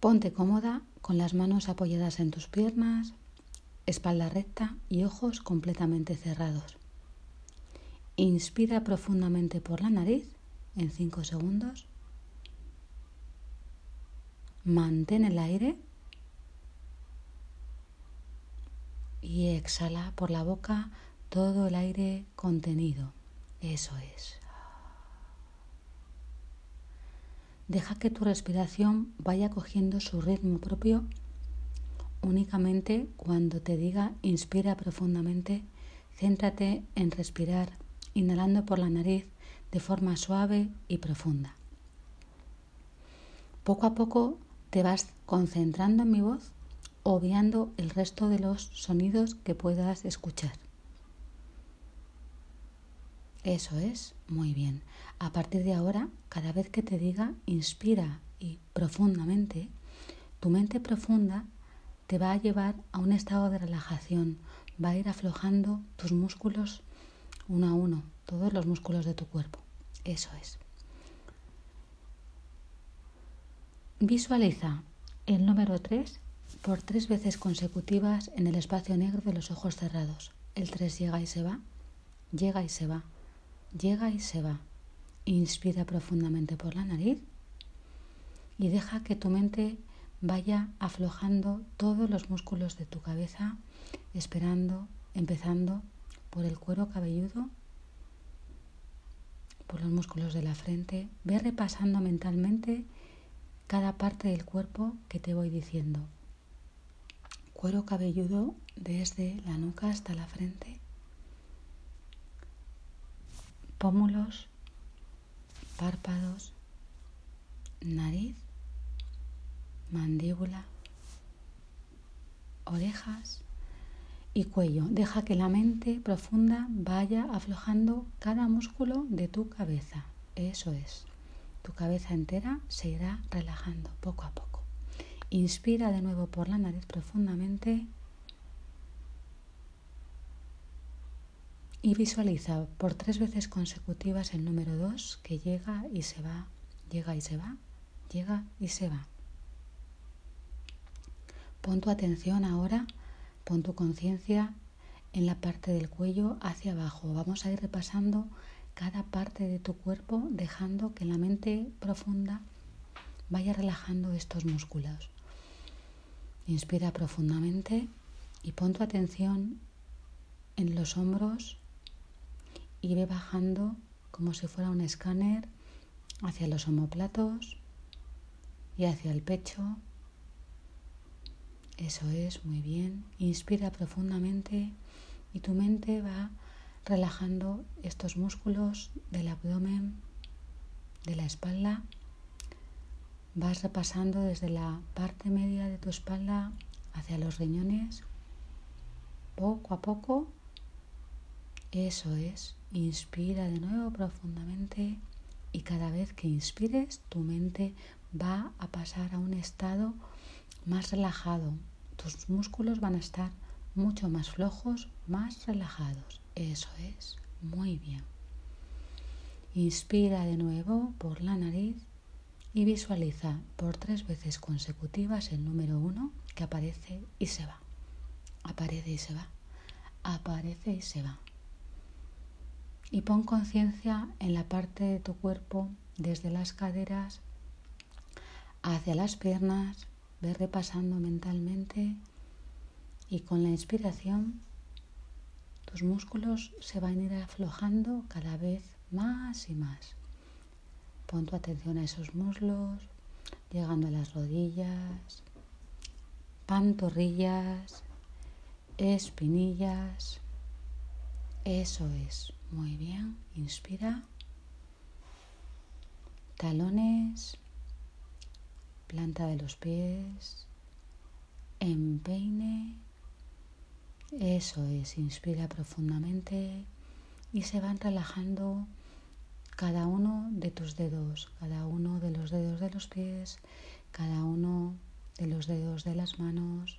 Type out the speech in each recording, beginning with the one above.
Ponte cómoda con las manos apoyadas en tus piernas, espalda recta y ojos completamente cerrados. Inspira profundamente por la nariz en 5 segundos. Mantén el aire y exhala por la boca todo el aire contenido. Eso es. Deja que tu respiración vaya cogiendo su ritmo propio únicamente cuando te diga inspira profundamente, céntrate en respirar, inhalando por la nariz de forma suave y profunda. Poco a poco te vas concentrando en mi voz, obviando el resto de los sonidos que puedas escuchar. Eso es, muy bien. A partir de ahora, cada vez que te diga inspira y profundamente, tu mente profunda te va a llevar a un estado de relajación, va a ir aflojando tus músculos uno a uno, todos los músculos de tu cuerpo. Eso es. Visualiza el número 3 por tres veces consecutivas en el espacio negro de los ojos cerrados. El 3 llega y se va, llega y se va llega y se va. Inspira profundamente por la nariz y deja que tu mente vaya aflojando todos los músculos de tu cabeza, esperando, empezando por el cuero cabelludo, por los músculos de la frente. Ve repasando mentalmente cada parte del cuerpo que te voy diciendo. Cuero cabelludo desde la nuca hasta la frente pómulos, párpados, nariz, mandíbula, orejas y cuello. Deja que la mente profunda vaya aflojando cada músculo de tu cabeza. Eso es. Tu cabeza entera se irá relajando poco a poco. Inspira de nuevo por la nariz profundamente y visualiza por tres veces consecutivas el número 2 que llega y se va, llega y se va, llega y se va. Pon tu atención ahora, pon tu conciencia en la parte del cuello hacia abajo. Vamos a ir repasando cada parte de tu cuerpo dejando que la mente profunda vaya relajando estos músculos. Inspira profundamente y pon tu atención en los hombros, y ve bajando como si fuera un escáner hacia los omoplatos y hacia el pecho. Eso es, muy bien. Inspira profundamente y tu mente va relajando estos músculos del abdomen, de la espalda. Vas repasando desde la parte media de tu espalda hacia los riñones, poco a poco. Eso es. Inspira de nuevo profundamente y cada vez que inspires tu mente va a pasar a un estado más relajado. Tus músculos van a estar mucho más flojos, más relajados. Eso es, muy bien. Inspira de nuevo por la nariz y visualiza por tres veces consecutivas el número uno que aparece y se va. Aparece y se va. Aparece y se va. Y pon conciencia en la parte de tu cuerpo desde las caderas hacia las piernas, ve repasando mentalmente y con la inspiración tus músculos se van a ir aflojando cada vez más y más. Pon tu atención a esos muslos, llegando a las rodillas, pantorrillas, espinillas. Eso es. Muy bien, inspira. Talones, planta de los pies, empeine. Eso es, inspira profundamente y se van relajando cada uno de tus dedos, cada uno de los dedos de los pies, cada uno de los dedos de las manos,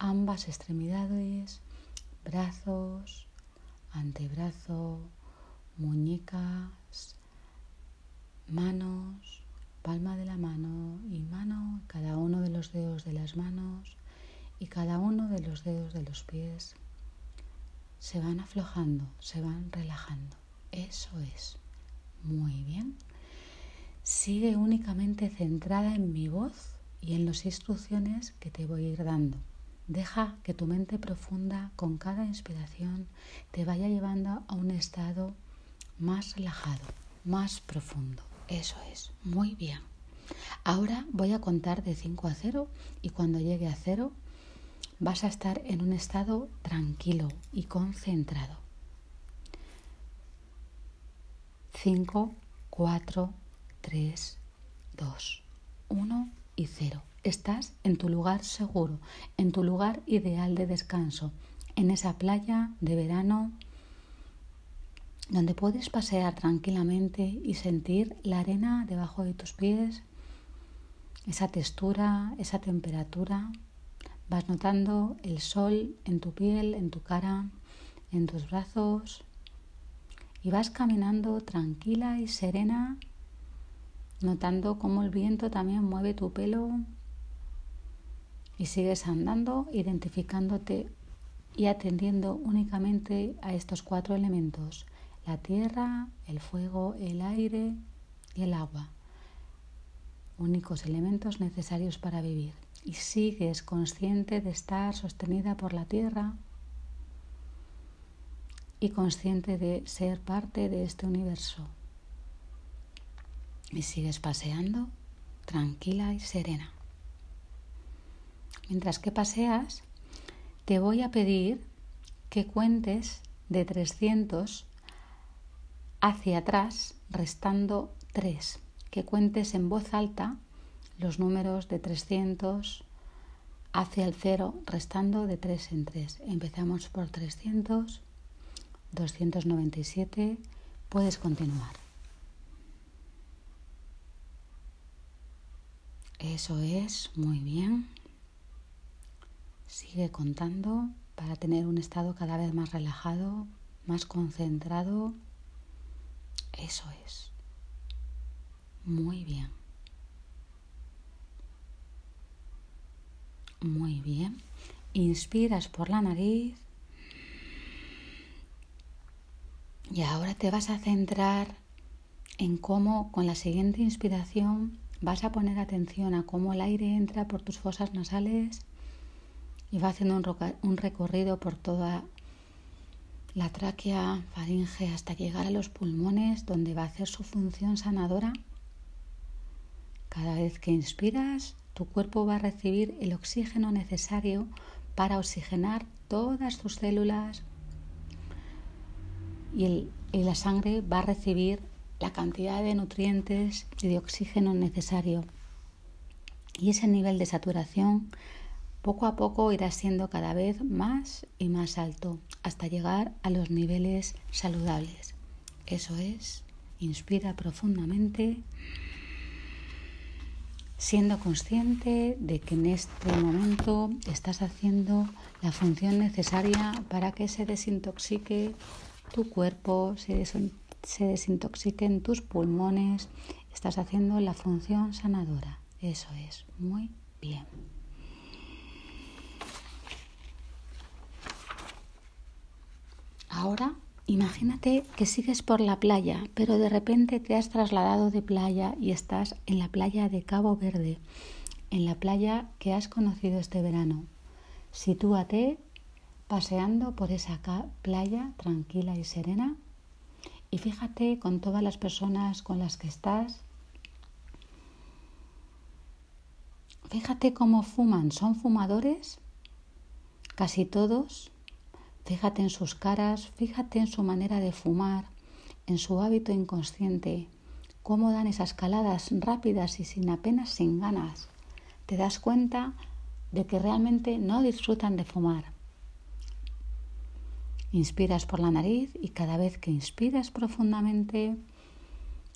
ambas extremidades, brazos, antebrazo, muñecas, manos, palma de la mano y mano, cada uno de los dedos de las manos y cada uno de los dedos de los pies se van aflojando, se van relajando. Eso es. Muy bien. Sigue únicamente centrada en mi voz y en las instrucciones que te voy a ir dando. Deja que tu mente profunda con cada inspiración te vaya llevando a un estado más relajado, más profundo. Eso es, muy bien. Ahora voy a contar de 5 a 0 y cuando llegue a 0 vas a estar en un estado tranquilo y concentrado. 5, 4, 3, 2, 1 y 0. Estás en tu lugar seguro, en tu lugar ideal de descanso, en esa playa de verano donde puedes pasear tranquilamente y sentir la arena debajo de tus pies, esa textura, esa temperatura. Vas notando el sol en tu piel, en tu cara, en tus brazos y vas caminando tranquila y serena, notando cómo el viento también mueve tu pelo y sigues andando, identificándote y atendiendo únicamente a estos cuatro elementos la tierra, el fuego, el aire y el agua, únicos elementos necesarios para vivir. Y sigues consciente de estar sostenida por la tierra y consciente de ser parte de este universo. Y sigues paseando tranquila y serena. Mientras que paseas, te voy a pedir que cuentes de 300 hacia atrás restando 3, que cuentes en voz alta los números de 300 hacia el 0 restando de 3 en 3. Empezamos por 300, 297, puedes continuar. Eso es, muy bien. Sigue contando para tener un estado cada vez más relajado, más concentrado eso es. Muy bien. Muy bien. Inspiras por la nariz. Y ahora te vas a centrar en cómo con la siguiente inspiración vas a poner atención a cómo el aire entra por tus fosas nasales y va haciendo un, recorrido por toda la tráquea, faringe, hasta llegar a los pulmones, donde va a hacer su función sanadora. Cada vez que inspiras, tu cuerpo va a recibir el oxígeno necesario para oxigenar todas tus células y, la sangre va a recibir la cantidad de nutrientes y de oxígeno necesario. Y ese nivel de saturación poco a poco irá siendo cada vez más y más alto hasta llegar a los niveles saludables. Eso es, inspira profundamente, siendo consciente de que en este momento estás haciendo la función necesaria para que se desintoxique tu cuerpo, se, se desintoxiquen tus pulmones, estás haciendo la función sanadora. Eso es, muy bien. Ahora imagínate que sigues por la playa, pero de repente te has trasladado de playa y estás en la playa de Cabo Verde, en la playa que has conocido este verano. Sitúate paseando por esa playa tranquila y serena y fíjate con todas las personas con las que estás. Fíjate cómo fuman. ¿Son fumadores? Casi todos Fíjate en sus caras, fíjate en su manera de fumar, en su hábito inconsciente, cómo dan esas caladas rápidas y sin apenas sin ganas. Te das cuenta de que realmente no disfrutan de fumar. Inspiras por la nariz y cada vez que inspiras profundamente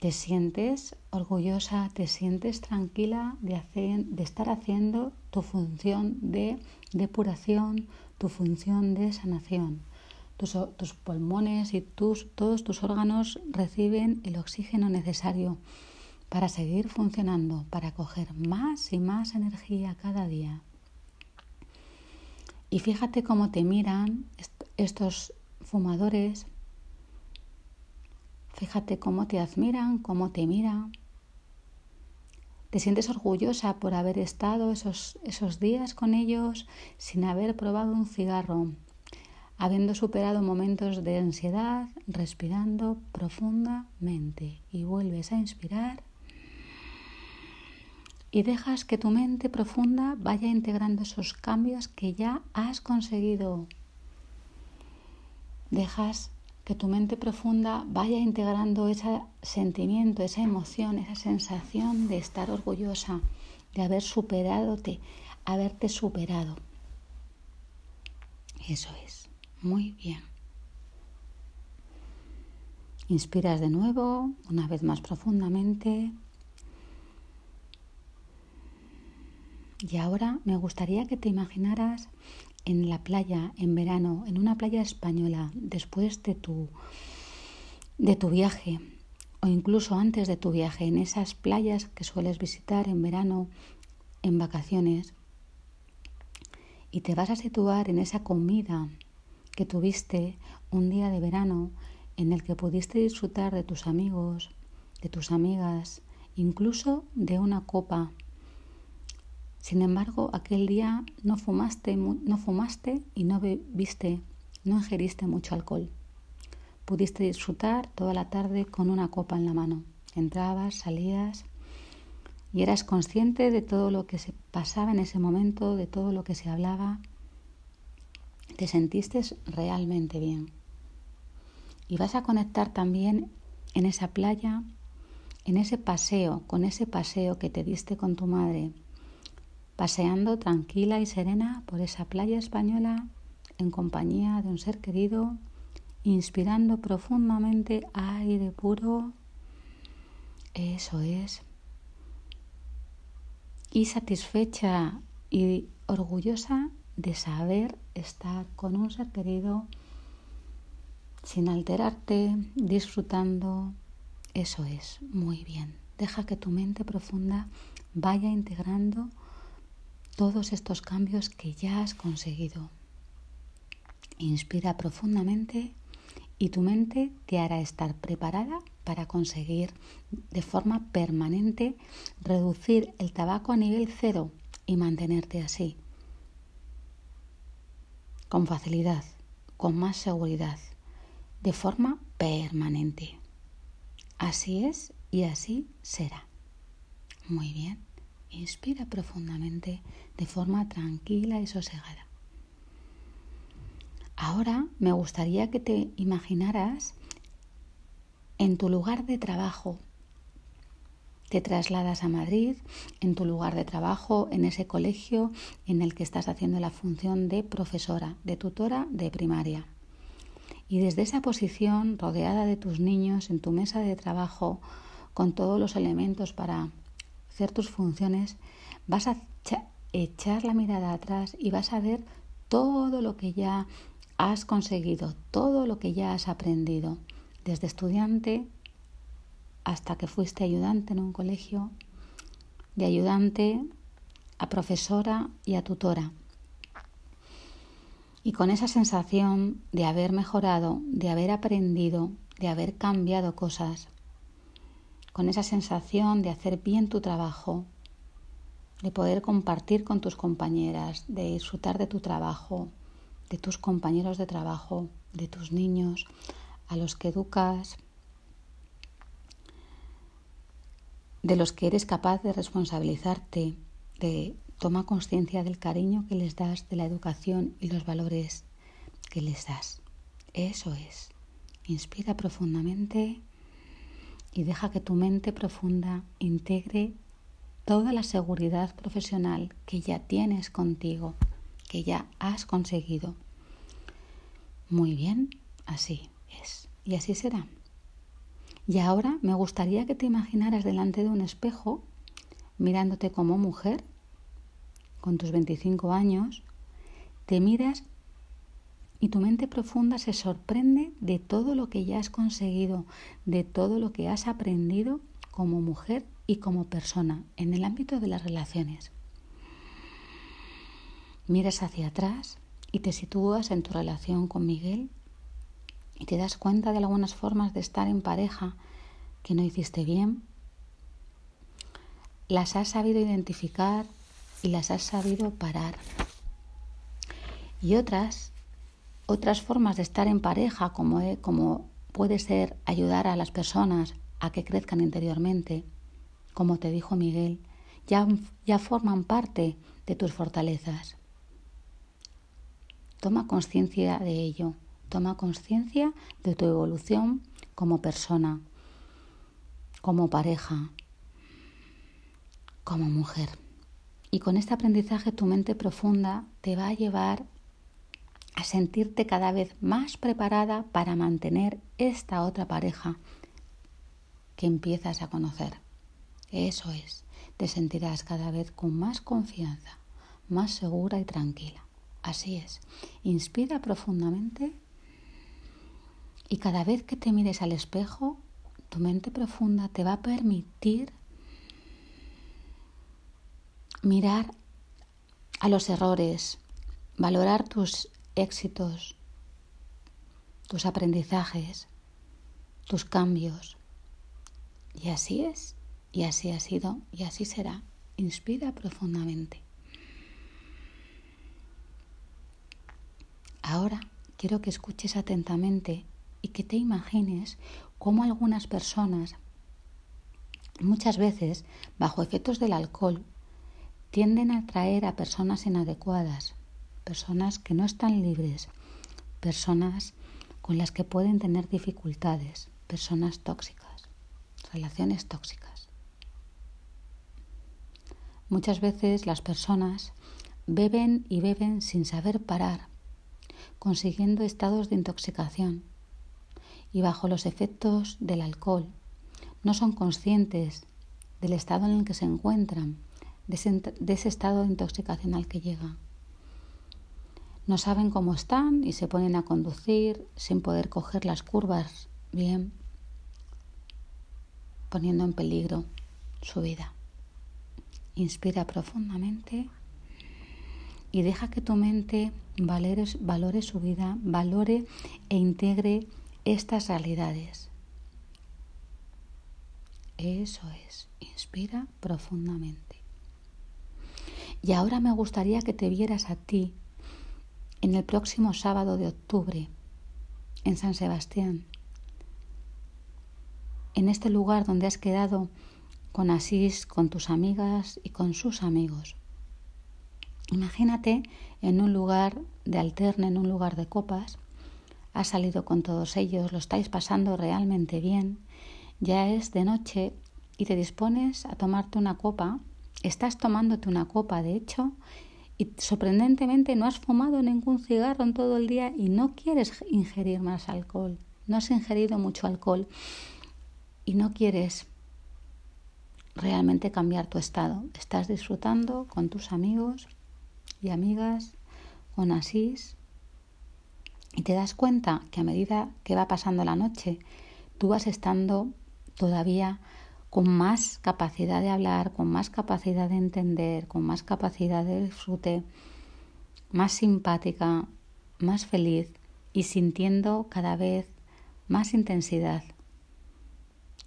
te sientes orgullosa, te sientes tranquila de, de estar haciendo tu función de depuración, tu función de sanación. Tus, pulmones y tus, todos tus órganos reciben el oxígeno necesario para seguir funcionando, para coger más y más energía cada día. Y fíjate cómo te miran estos fumadores, fíjate cómo te admiran, cómo te miran. Te sientes orgullosa por haber estado esos, esos días con ellos sin haber probado un cigarro, habiendo superado momentos de ansiedad, respirando profundamente y vuelves a inspirar y dejas que tu mente profunda vaya integrando esos cambios que ya has conseguido. Dejas que tu mente profunda vaya integrando ese sentimiento, esa emoción, esa sensación de estar orgullosa, de haber superado, haberte superado. Eso es, muy bien. Inspiras de nuevo, una vez más profundamente. Y ahora me gustaría que te imaginaras en la playa en verano, en una playa española, después de tu, de tu viaje o incluso antes de tu viaje, en esas playas que sueles visitar en verano, en vacaciones, y te vas a situar en esa comida que tuviste un día de verano en el que pudiste disfrutar de tus amigos, de tus amigas, incluso de una copa sin embargo, aquel día no fumaste, no fumaste y no bebiste, no ingeriste mucho alcohol. Pudiste disfrutar toda la tarde con una copa en la mano. Entrabas, salías y eras consciente de todo lo que se pasaba en ese momento, de todo lo que se hablaba. Te sentiste realmente bien. Y vas a conectar también en esa playa, en ese paseo, con ese paseo que te diste con tu madre, paseando tranquila y serena por esa playa española en compañía de un ser querido, inspirando profundamente aire puro. Eso es. Y satisfecha y orgullosa de saber estar con un ser querido sin alterarte, disfrutando. Eso es, muy bien. Deja que tu mente profunda vaya integrando todos estos cambios que ya has conseguido. Inspira profundamente y tu mente te hará estar preparada para conseguir de forma permanente reducir el tabaco a nivel cero y mantenerte así. Con facilidad, con más seguridad, de forma permanente. Así es y así será. Muy bien. Inspira profundamente de forma tranquila y sosegada. Ahora me gustaría que te imaginaras en tu lugar de trabajo. Te trasladas a Madrid, en tu lugar de trabajo, en ese colegio en el que estás haciendo la función de profesora, de tutora de primaria. Y desde esa posición, rodeada de tus niños, en tu mesa de trabajo, con todos los elementos para hacer tus funciones, vas a echar la mirada atrás y vas a ver todo lo que ya has conseguido, todo lo que ya has aprendido, desde estudiante hasta que fuiste ayudante en un colegio, de ayudante a profesora y a tutora. Y con esa sensación de haber mejorado, de haber aprendido, de haber cambiado cosas, con esa sensación de hacer bien tu trabajo, de poder compartir con tus compañeras, de disfrutar de tu trabajo, de tus compañeros de trabajo, de tus niños, a los que educas, de los que eres capaz de responsabilizarte, de toma conciencia del cariño que les das, de la educación y los valores que les das. Eso es. Inspira profundamente y deja que tu mente profunda integre toda la seguridad profesional que ya tienes contigo, que ya has conseguido. Muy bien, así es. Y así será. Y ahora me gustaría que te imaginaras delante de un espejo, mirándote como mujer, con tus 25 años, te miras y tu mente profunda se sorprende de todo lo que ya has conseguido, de todo lo que has aprendido como mujer y como persona en el ámbito de las relaciones. Miras hacia atrás y te sitúas en tu relación con Miguel y te das cuenta de algunas formas de estar en pareja que no hiciste bien. Las has sabido identificar y las has sabido parar. Y otras, otras formas de estar en pareja, como, como puede ser ayudar a las personas a que crezcan interiormente, como te dijo Miguel, ya, ya forman parte de tus fortalezas. Toma conciencia de ello, toma conciencia de tu evolución como persona, como pareja, como mujer. Y con este aprendizaje tu mente profunda te va a llevar a sentirte cada vez más preparada para mantener esta otra pareja que empiezas a conocer. Eso es, te sentirás cada vez con más confianza, más segura y tranquila. Así es. Inspira profundamente y cada vez que te mires al espejo, tu mente profunda te va a permitir mirar a los errores, valorar tus éxitos, tus aprendizajes, tus cambios. Y así es, y así ha sido, y así será. Inspira profundamente. Ahora quiero que escuches atentamente y que te imagines cómo algunas personas, muchas veces bajo efectos del alcohol, tienden a atraer a personas inadecuadas, personas que no están libres, personas con las que pueden tener dificultades, personas tóxicas, relaciones tóxicas. Muchas veces las personas beben y beben sin saber parar consiguiendo estados de intoxicación y bajo los efectos del alcohol. No son conscientes del estado en el que se encuentran, de ese, estado de intoxicación al que llegan. No saben cómo están y se ponen a conducir sin poder coger las curvas bien, poniendo en peligro su vida. Inspira profundamente y deja que tu mente valore, valore su vida, valore e integre estas realidades. Eso es, inspira profundamente. Y ahora me gustaría que te vieras a ti en el próximo sábado de octubre en San Sebastián, en este lugar donde has quedado con Asís, con tus amigas y con sus amigos. Imagínate en un lugar de alterne, en un lugar de copas, has salido con todos ellos, lo estáis pasando realmente bien, ya es de noche y te dispones a tomarte una copa, estás tomándote una copa de hecho y sorprendentemente no has fumado ningún cigarro en todo el día y no quieres ingerir más alcohol, no has ingerido mucho alcohol y no quieres realmente cambiar tu estado, estás disfrutando con tus amigos y amigas con Asís y te das cuenta que a medida que va pasando la noche, tú vas estando todavía con más capacidad de hablar, con más capacidad de entender, con más capacidad de disfrute, más simpática, más feliz y sintiendo cada vez más intensidad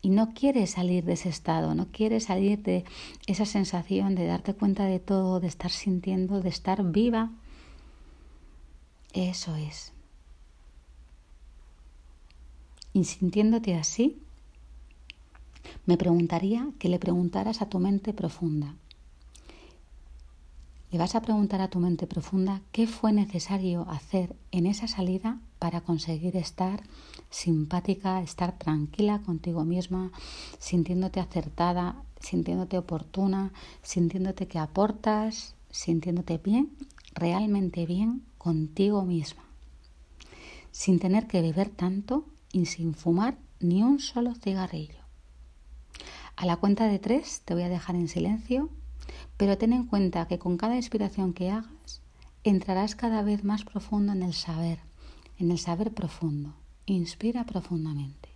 y no quieres salir de ese estado, no quieres salir de esa sensación de darte cuenta de todo, de estar sintiendo, de estar viva. Eso es. Y sintiéndote así, me preguntaría que le preguntaras a tu mente profunda. Le vas a preguntar a tu mente profunda qué fue necesario hacer en esa salida para conseguir estar simpática, estar tranquila contigo misma, sintiéndote acertada, sintiéndote oportuna, sintiéndote que aportas, sintiéndote bien, realmente bien contigo misma, sin tener que beber tanto y sin fumar ni un solo cigarrillo. A la cuenta de tres te voy a dejar en silencio, pero ten en cuenta que con cada inspiración que hagas entrarás cada vez más profundo en el saber en el saber profundo. Inspira profundamente.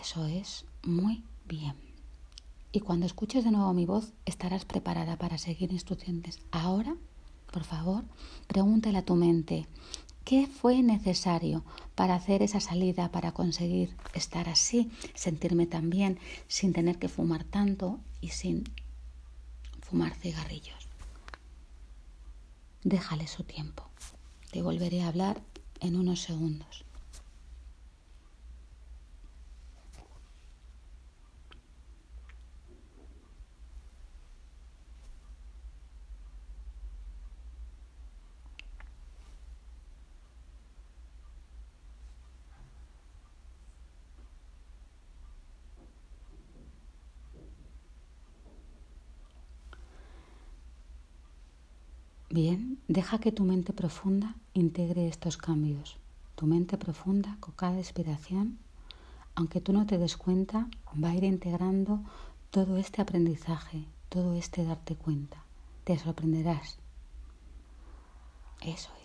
Eso es muy Bien. Y cuando escuches de nuevo mi voz, estarás preparada para seguir instrucciones. Ahora, por favor, pregúntale a tu mente, ¿qué fue necesario para hacer esa salida, para conseguir estar así, sentirme tan bien, sin tener que fumar tanto y sin fumar cigarrillos? Déjale su tiempo. Te volveré a hablar en unos segundos. Bien, deja que tu mente profunda integre estos cambios. Tu mente profunda, con cada inspiración, aunque tú no te des cuenta, va a ir integrando todo este aprendizaje, todo este darte cuenta. Te sorprenderás. Eso es.